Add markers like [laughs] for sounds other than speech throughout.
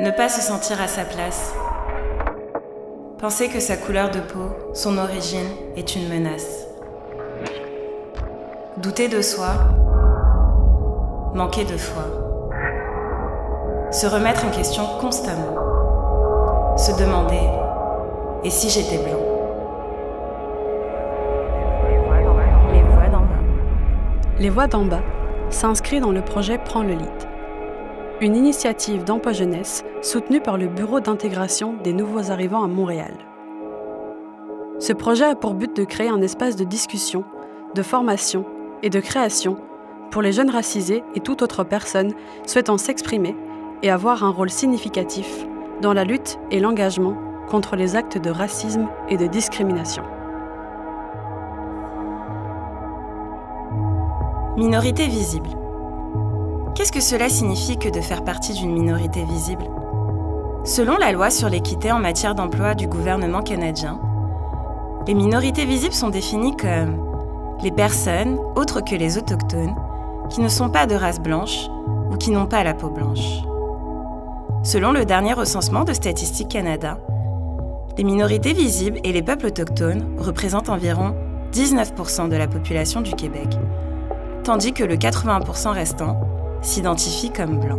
Ne pas se sentir à sa place. Penser que sa couleur de peau, son origine, est une menace. Douter de soi. Manquer de foi. Se remettre en question constamment. Se demander Et si j'étais blanc? Les voix d'en bas. Les voix d'en bas s'inscrit dans le projet Prends le lead une initiative d'emploi jeunesse soutenue par le Bureau d'intégration des nouveaux arrivants à Montréal. Ce projet a pour but de créer un espace de discussion, de formation et de création pour les jeunes racisés et toute autre personne souhaitant s'exprimer et avoir un rôle significatif dans la lutte et l'engagement contre les actes de racisme et de discrimination. Minorité visible. Qu'est-ce que cela signifie que de faire partie d'une minorité visible? Selon la loi sur l'équité en matière d'emploi du gouvernement canadien, les minorités visibles sont définies comme les personnes autres que les autochtones qui ne sont pas de race blanche ou qui n'ont pas la peau blanche. Selon le dernier recensement de Statistique Canada, les minorités visibles et les peuples autochtones représentent environ 19% de la population du Québec, tandis que le 80% restant s'identifie comme blanc.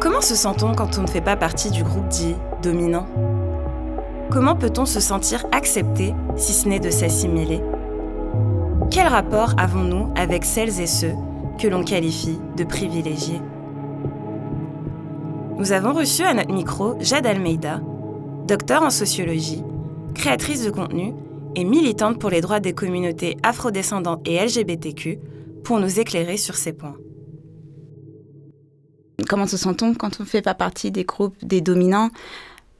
Comment se sent-on quand on ne fait pas partie du groupe dit dominant? Comment peut-on se sentir accepté si ce n'est de s'assimiler? Quel rapport avons-nous avec celles et ceux que l'on qualifie de privilégiés? Nous avons reçu à notre micro Jade Almeida, docteur en sociologie, créatrice de contenu et militante pour les droits des communautés afrodescendantes et LGBTQ pour nous éclairer sur ces points. Comment se sent-on quand on ne fait pas partie des groupes des dominants?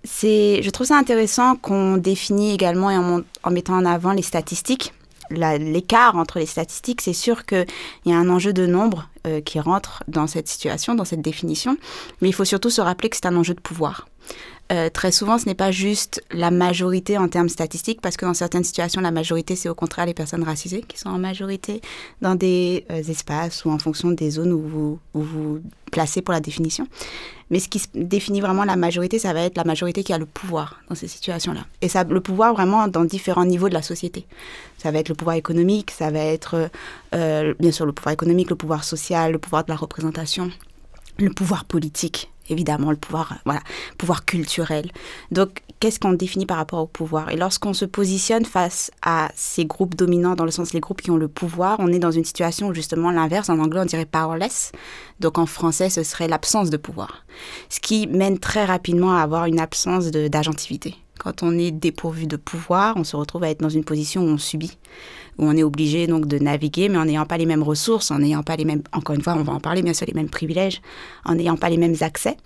C'est, je trouve ça intéressant qu'on définit également en, en, mettant en avant les statistiques. l'écart entre les statistiques, c'est sûr qu'il y a un enjeu de nombre euh, qui rentre dans cette situation, dans cette définition, mais il faut surtout se rappeler que c'est un enjeu de pouvoir. Euh, très souvent, ce n'est pas juste la majorité en termes statistiques, parce que dans certaines situations, la majorité, c'est au contraire les personnes racisées qui sont en majorité dans des euh, espaces ou en fonction des zones où vous, vous placez pour la définition. Mais ce qui définit vraiment la majorité, ça va être la majorité qui a le pouvoir dans ces situations-là. Et ça, le pouvoir vraiment dans différents niveaux de la société. Ça va être le pouvoir économique, ça va être euh, bien sûr le pouvoir économique, le pouvoir social, le pouvoir de la représentation, le pouvoir politique évidemment le pouvoir, voilà, pouvoir culturel. Donc, qu'est-ce qu'on définit par rapport au pouvoir? Et lorsqu'on se positionne face à ces groupes dominants, dans le sens les groupes qui ont le pouvoir, on est dans une situation justement l'inverse. En anglais, on dirait powerless. Donc, en français, ce serait l'absence de pouvoir. Ce qui mène très rapidement à avoir une absence d'agentivité. Quand on est dépourvu de pouvoir, on se retrouve à être dans une position où on subit où on est obligé donc de naviguer, mais en n'ayant pas les mêmes ressources, en n'ayant pas les mêmes, encore une fois, on va en parler bien sûr, les mêmes privilèges, en n'ayant pas les mêmes accès.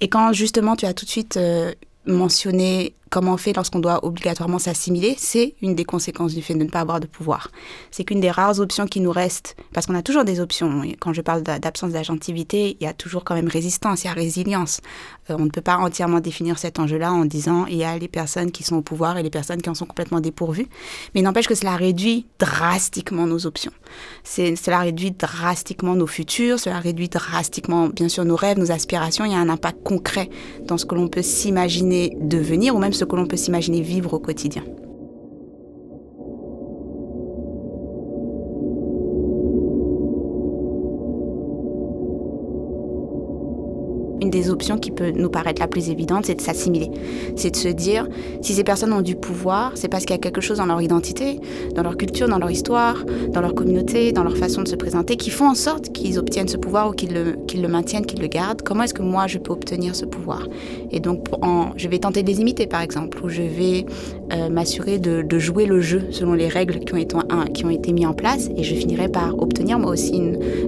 Et quand justement tu as tout de suite euh, mentionné comment on fait lorsqu'on doit obligatoirement s'assimiler, c'est une des conséquences du fait de ne pas avoir de pouvoir. C'est qu'une des rares options qui nous reste, parce qu'on a toujours des options, quand je parle d'absence d'agentivité, il y a toujours quand même résistance, il y a résilience. Euh, on ne peut pas entièrement définir cet enjeu-là en disant il y a les personnes qui sont au pouvoir et les personnes qui en sont complètement dépourvues, mais n'empêche que cela réduit drastiquement nos options. Cela réduit drastiquement nos futurs, cela réduit drastiquement, bien sûr, nos rêves, nos aspirations. Il y a un impact concret dans ce que l'on peut s'imaginer devenir ou même ce que l'on peut s'imaginer vivre au quotidien. Options qui peut nous paraître la plus évidente, c'est de s'assimiler. C'est de se dire, si ces personnes ont du pouvoir, c'est parce qu'il y a quelque chose dans leur identité, dans leur culture, dans leur histoire, dans leur communauté, dans leur façon de se présenter, qui font en sorte qu'ils obtiennent ce pouvoir ou qu'ils le, maintiennent, qu'ils le gardent. Comment est-ce que moi, je peux obtenir ce pouvoir? Et donc, je vais tenter de les imiter, par exemple, ou je vais euh, m'assurer de, jouer le jeu selon les règles qui ont été, qui ont été mises en place, et je finirai par obtenir moi aussi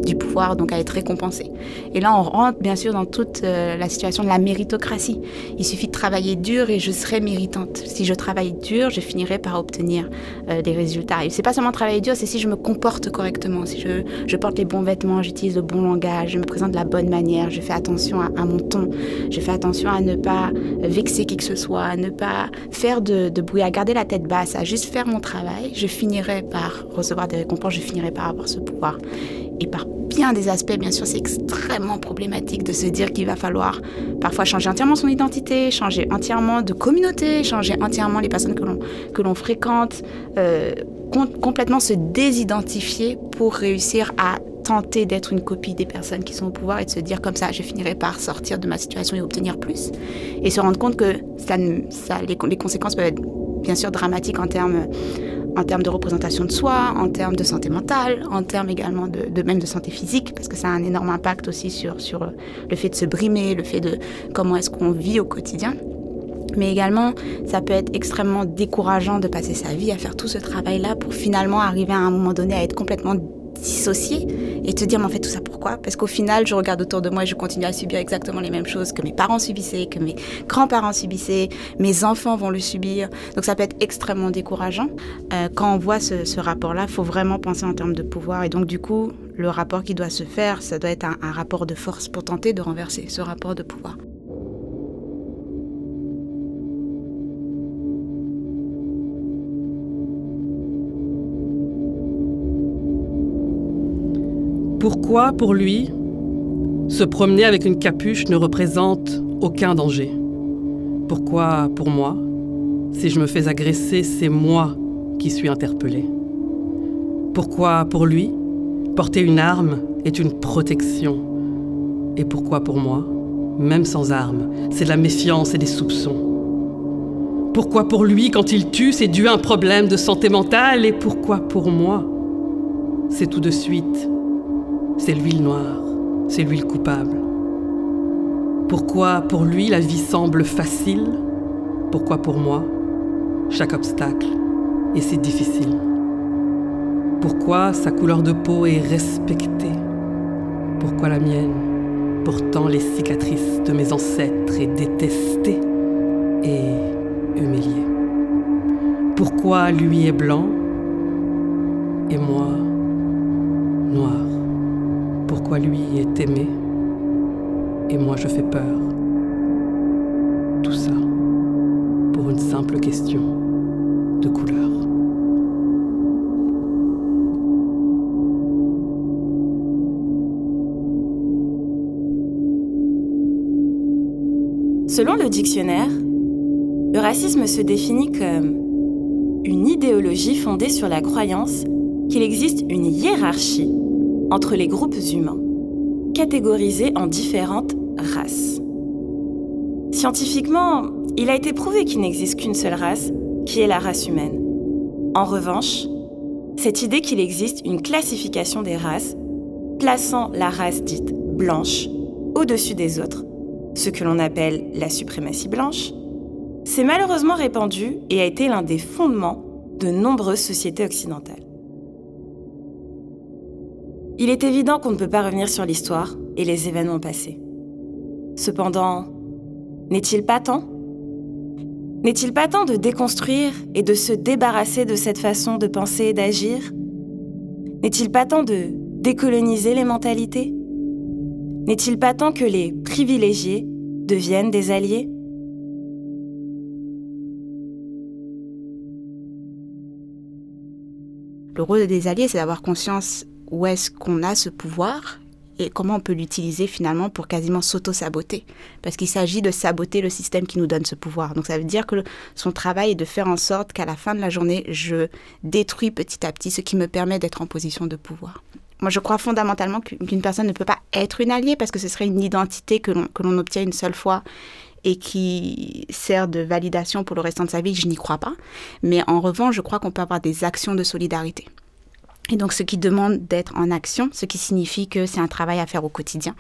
du pouvoir, donc à être récompensé. Et là, on rentre bien sûr dans toute euh, la situation de la méritocratie. Il suffit de travailler dur et je serai méritante. Si je travaille dur, je finirai par obtenir euh, des résultats. Et c'est pas seulement travailler dur, c'est si je me comporte correctement, si je, porte les bons vêtements, j'utilise le bon langage, je me présente de la bonne manière, je fais attention à, à, mon ton, je fais attention à ne pas vexer qui que ce soit, à ne pas faire de, de bruit, à garder la tête basse, à juste faire mon travail, je finirai par recevoir des récompenses, je finirai par avoir ce pouvoir. Et par bien des aspects, bien sûr, c'est extrêmement problématique de se dire qu'il va falloir parfois changer entièrement son identité, changer entièrement de communauté, changer entièrement les personnes que l'on, que l'on fréquente, euh, complètement se désidentifier pour réussir à tenter d'être une copie des personnes qui sont au pouvoir et de se dire comme ça, je finirai par sortir de ma situation et obtenir plus. Et se rendre compte que ça, ça, les, les conséquences peuvent être bien sûr dramatiques en termes en termes de représentation de soi, en termes de santé mentale, en termes également de, même de santé physique, parce que ça a un énorme impact aussi sur, sur le fait de se brimer, le fait de comment est-ce qu'on vit au quotidien. Mais également, ça peut être extrêmement décourageant de passer sa vie à faire tout ce travail-là pour finalement arriver à un moment donné à être complètement dissocier et te dire, mais en fait, tout ça pourquoi? Parce qu'au final, je regarde autour de moi et je continue à subir exactement les mêmes choses que mes parents subissaient, que mes grands-parents subissaient, mes enfants vont le subir. Donc ça peut être extrêmement décourageant. Euh, quand on voit ce, rapport-là, faut vraiment penser en termes de pouvoir. Et donc, du coup, le rapport qui doit se faire, ça doit être un rapport de force pour tenter de renverser ce rapport de pouvoir. Pourquoi, pour lui, se promener avec une capuche ne représente aucun danger? Pourquoi, pour moi, si je me fais agresser, c'est moi qui suis interpellé? Pourquoi, pour lui, porter une arme est une protection? Et pourquoi, pour moi, même sans arme, c'est de la méfiance et des soupçons? Pourquoi, pour lui, quand il tue, c'est dû à un problème de santé mentale? Et pourquoi, pour moi, c'est tout de suite c'est lui le noir, c'est lui le coupable. Pourquoi pour lui la vie semble facile? Pourquoi pour moi chaque obstacle est si difficile? Pourquoi sa couleur de peau est respectée? Pourquoi la mienne Pourtant les cicatrices de mes ancêtres est détestée et humiliée? Pourquoi lui est blanc et moi noir? Pourquoi lui est aimé et moi je fais peur. Tout ça pour une simple question de couleur. Selon le dictionnaire, le racisme se définit comme une idéologie fondée sur la croyance qu'il existe une hiérarchie entre les groupes humains, catégorisés en différentes races. Scientifiquement, il a été prouvé qu'il n'existe qu'une seule race, qui est la race humaine. En revanche, cette idée qu'il existe une classification des races, plaçant la race dite blanche au-dessus des autres, ce que l'on appelle la suprématie blanche, s'est malheureusement répandue et a été l'un des fondements de nombreuses sociétés occidentales. Il est évident qu'on ne peut pas revenir sur l'histoire et les événements passés. Cependant, n'est-il pas temps? N'est-il pas temps de déconstruire et de se débarrasser de cette façon de penser et d'agir? N'est-il pas temps de décoloniser les mentalités? N'est-il pas temps que les privilégiés deviennent des alliés? Le rôle des alliés, c'est d'avoir conscience où est-ce qu'on a ce pouvoir et comment on peut l'utiliser finalement pour quasiment s'auto-saboter. Parce qu'il s'agit de saboter le système qui nous donne ce pouvoir. Donc ça veut dire que son travail est de faire en sorte qu'à la fin de la journée, je détruis petit à petit ce qui me permet d'être en position de pouvoir. Moi, je crois fondamentalement qu'une personne ne peut pas être une alliée parce que ce serait une identité que l'on obtient une seule fois et qui sert de validation pour le restant de sa vie. Je n'y crois pas. Mais en revanche, je crois qu'on peut avoir des actions de solidarité. Et donc, ce qui demande d'être en action, ce qui signifie que c'est un travail à faire au quotidien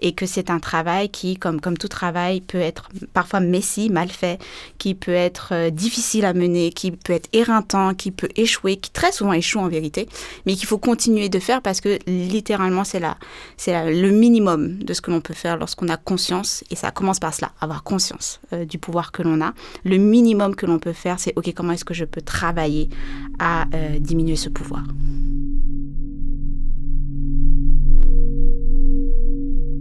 et que c'est un travail qui, comme, comme tout travail, peut être parfois messy, mal fait, qui peut être euh, difficile à mener, qui peut être éreintant, qui peut échouer, qui très souvent échoue en vérité, mais qu'il faut continuer de faire parce que littéralement, c'est là, c'est le minimum de ce que l'on peut faire lorsqu'on a conscience, et ça commence par cela, avoir conscience euh, du pouvoir que l'on a. Le minimum que l'on peut faire, c'est, OK, comment est-ce que je peux travailler à euh, diminuer ce pouvoir?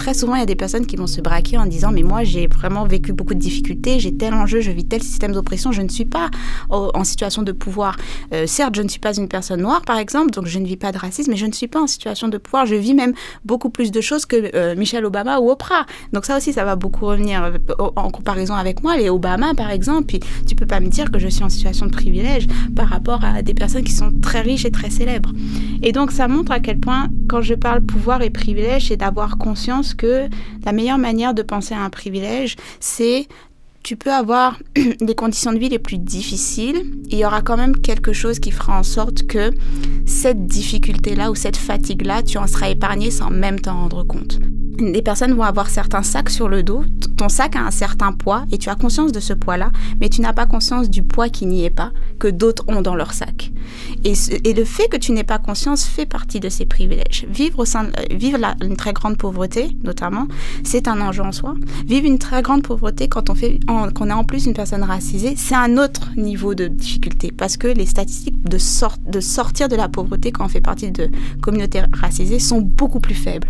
Très souvent, il y a des personnes qui vont se braquer en disant Mais moi, j'ai vraiment vécu beaucoup de difficultés, j'ai tel enjeu, je vis tel système d'oppression, je ne suis pas en situation de pouvoir. Euh, certes, je ne suis pas une personne noire, par exemple, donc je ne vis pas de racisme, mais je ne suis pas en situation de pouvoir. Je vis même beaucoup plus de choses que euh, Michelle Obama ou Oprah. Donc, ça aussi, ça va beaucoup revenir euh, en comparaison avec moi. Les Obama, par exemple, puis tu peux pas me dire que je suis en situation de privilège par rapport à des personnes qui sont très riches et très célèbres. Et donc, ça montre à quel point, quand je parle pouvoir et privilège, c'est d'avoir conscience que la meilleure manière de penser à un privilège, c'est tu peux avoir [clears throat] des conditions de vie les plus difficiles, il y aura quand même quelque chose qui fera en sorte que cette difficulté-là ou cette fatigue-là, tu en seras épargné sans même t'en rendre compte. Des personnes vont avoir certains sacs sur le dos, ton sac a un certain poids et tu as conscience de ce poids-là, mais tu n'as pas conscience du poids qui n'y est pas, que d'autres ont dans leur sac. Et, le fait que tu n'aies pas conscience fait partie de ces privilèges. Vivre, au sein euh, vivre une très grande pauvreté, notamment, c'est un enjeu en soi. Vivre une très grande pauvreté quand on fait, qu'on est en plus une personne racisée, c'est un autre niveau de difficulté. Parce que les statistiques de sortir de la pauvreté quand on fait partie de communautés racisées sont beaucoup plus faibles.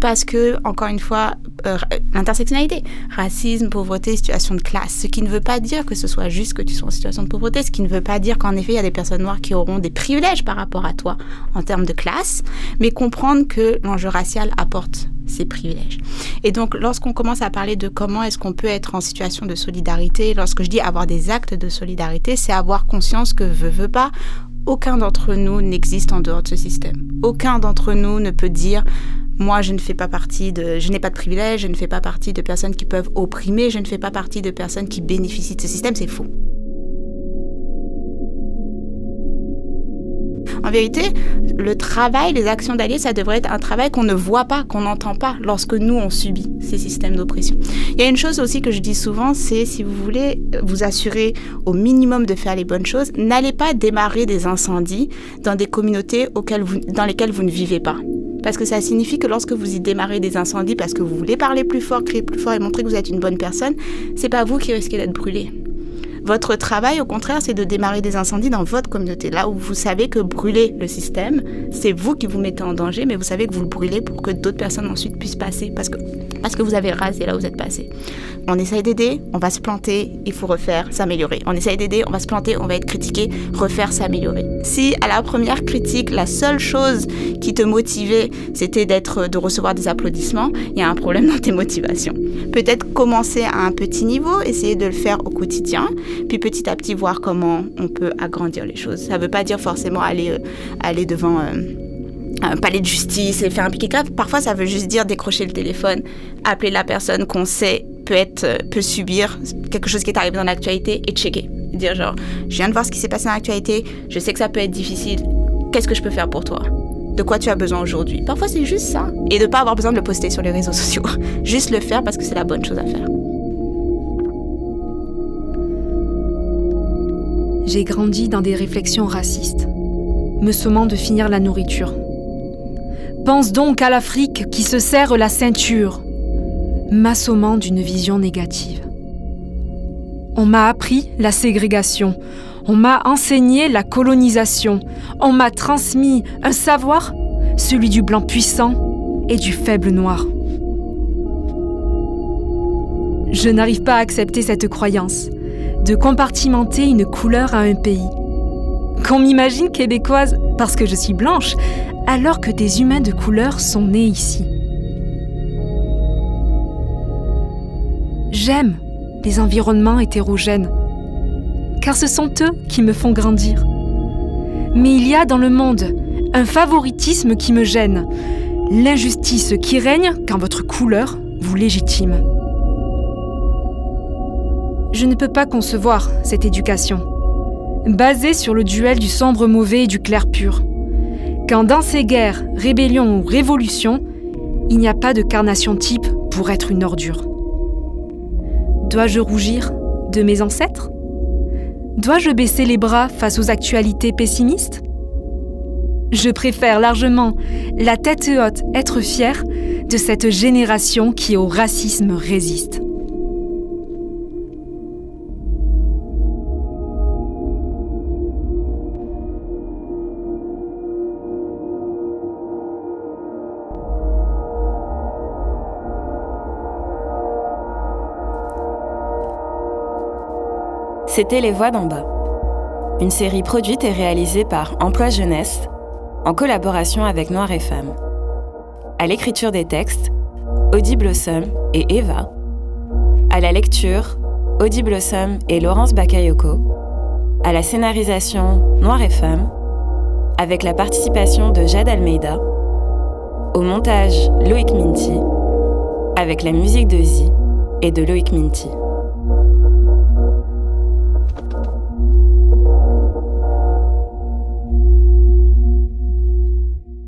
Parce que encore une fois euh, l'intersectionnalité, racisme, pauvreté, situation de classe, ce qui ne veut pas dire que ce soit juste que tu sois en situation de pauvreté, ce qui ne veut pas dire qu'en effet il y a des personnes noires qui auront des privilèges par rapport à toi en termes de classe, mais comprendre que l'enjeu racial apporte ces privilèges. Et donc, lorsqu'on commence à parler de comment est-ce qu'on peut être en situation de solidarité, lorsque je dis avoir des actes de solidarité, c'est avoir conscience que veut, veut pas, aucun d'entre nous n'existe en dehors de ce système. Aucun d'entre nous ne peut dire moi, je ne fais pas partie de, je n'ai pas de privilèges, je ne fais pas partie de personnes qui peuvent opprimer, je ne fais pas partie de personnes qui bénéficient de ce système. C'est faux. En vérité, le travail, les actions d'alliés, ça devrait être un travail qu'on ne voit pas, qu'on n'entend pas lorsque nous, on subit ces systèmes d'oppression. Il y a une chose aussi que je dis souvent, c'est si vous voulez vous assurer au minimum de faire les bonnes choses, n'allez pas démarrer des incendies dans des communautés auxquelles vous, dans lesquelles vous ne vivez pas. Parce que ça signifie que lorsque vous y démarrez des incendies parce que vous voulez parler plus fort, crier plus fort et montrer que vous êtes une bonne personne, c'est pas vous qui risquez d'être brûlé. Votre travail, au contraire, c'est de démarrer des incendies dans votre communauté, là où vous savez que brûler le système, c'est vous qui vous mettez en danger, mais vous savez que vous le brûlez pour que d'autres personnes ensuite puissent passer, parce que, parce que vous avez rasé là où vous êtes passé. On essaye d'aider, on va se planter, il faut refaire, s'améliorer. On essaye d'aider, on va se planter, on va être critiqué, refaire, s'améliorer. Si à la première critique, la seule chose qui te motivait, c'était d'être, de recevoir des applaudissements, il y a un problème dans tes motivations. Peut-être commencer à un petit niveau, essayer de le faire au quotidien, puis petit à petit voir comment on peut agrandir les choses. Ça ne veut pas dire forcément aller, euh, aller devant euh, un palais de justice et faire un piquet cap. Parfois, ça veut juste dire décrocher le téléphone, appeler la personne qu'on sait peut être, euh, peut subir quelque chose qui est arrivé dans l'actualité et checker. Dire genre, je viens de voir ce qui s'est passé dans l'actualité, je sais que ça peut être difficile, qu'est-ce que je peux faire pour toi? De quoi tu as besoin aujourd'hui? Parfois, c'est juste ça. Et de ne pas avoir besoin de le poster sur les réseaux [laughs] sociaux. Juste le faire parce que c'est la bonne chose à faire. J'ai grandi dans des réflexions racistes, me sommant de finir la nourriture. Pense donc à l'Afrique qui se serre la ceinture, m'assommant d'une vision négative. On m'a appris la ségrégation, on m'a enseigné la colonisation, on m'a transmis un savoir, celui du blanc puissant et du faible noir. Je n'arrive pas à accepter cette croyance de compartimenter une couleur à un pays. Qu'on m'imagine québécoise parce que je suis blanche, alors que des humains de couleur sont nés ici. J'aime les environnements hétérogènes, car ce sont eux qui me font grandir. Mais il y a dans le monde un favoritisme qui me gêne, l'injustice qui règne quand votre couleur vous légitime. Je ne peux pas concevoir cette éducation, basée sur le duel du sombre mauvais et du clair pur. Quand dans ces guerres, rébellions ou révolutions, il n'y a pas de carnation type pour être une ordure. Dois-je rougir de mes ancêtres? Dois-je baisser les bras face aux actualités pessimistes? Je préfère largement, la tête haute, être fière de cette génération qui au racisme résiste. C'était Les Voix d'en bas, une série produite et réalisée par Emploi Jeunesse en collaboration avec Noir et Femmes. À l'écriture des textes, Audie Blossom et Eva. À la lecture, Audie Blossom et Laurence Bakayoko. À la scénarisation, Noir et Femmes. Avec la participation de Jade Almeida. Au montage, Loïc Minty. Avec la musique de Zi et de Loïc Minty.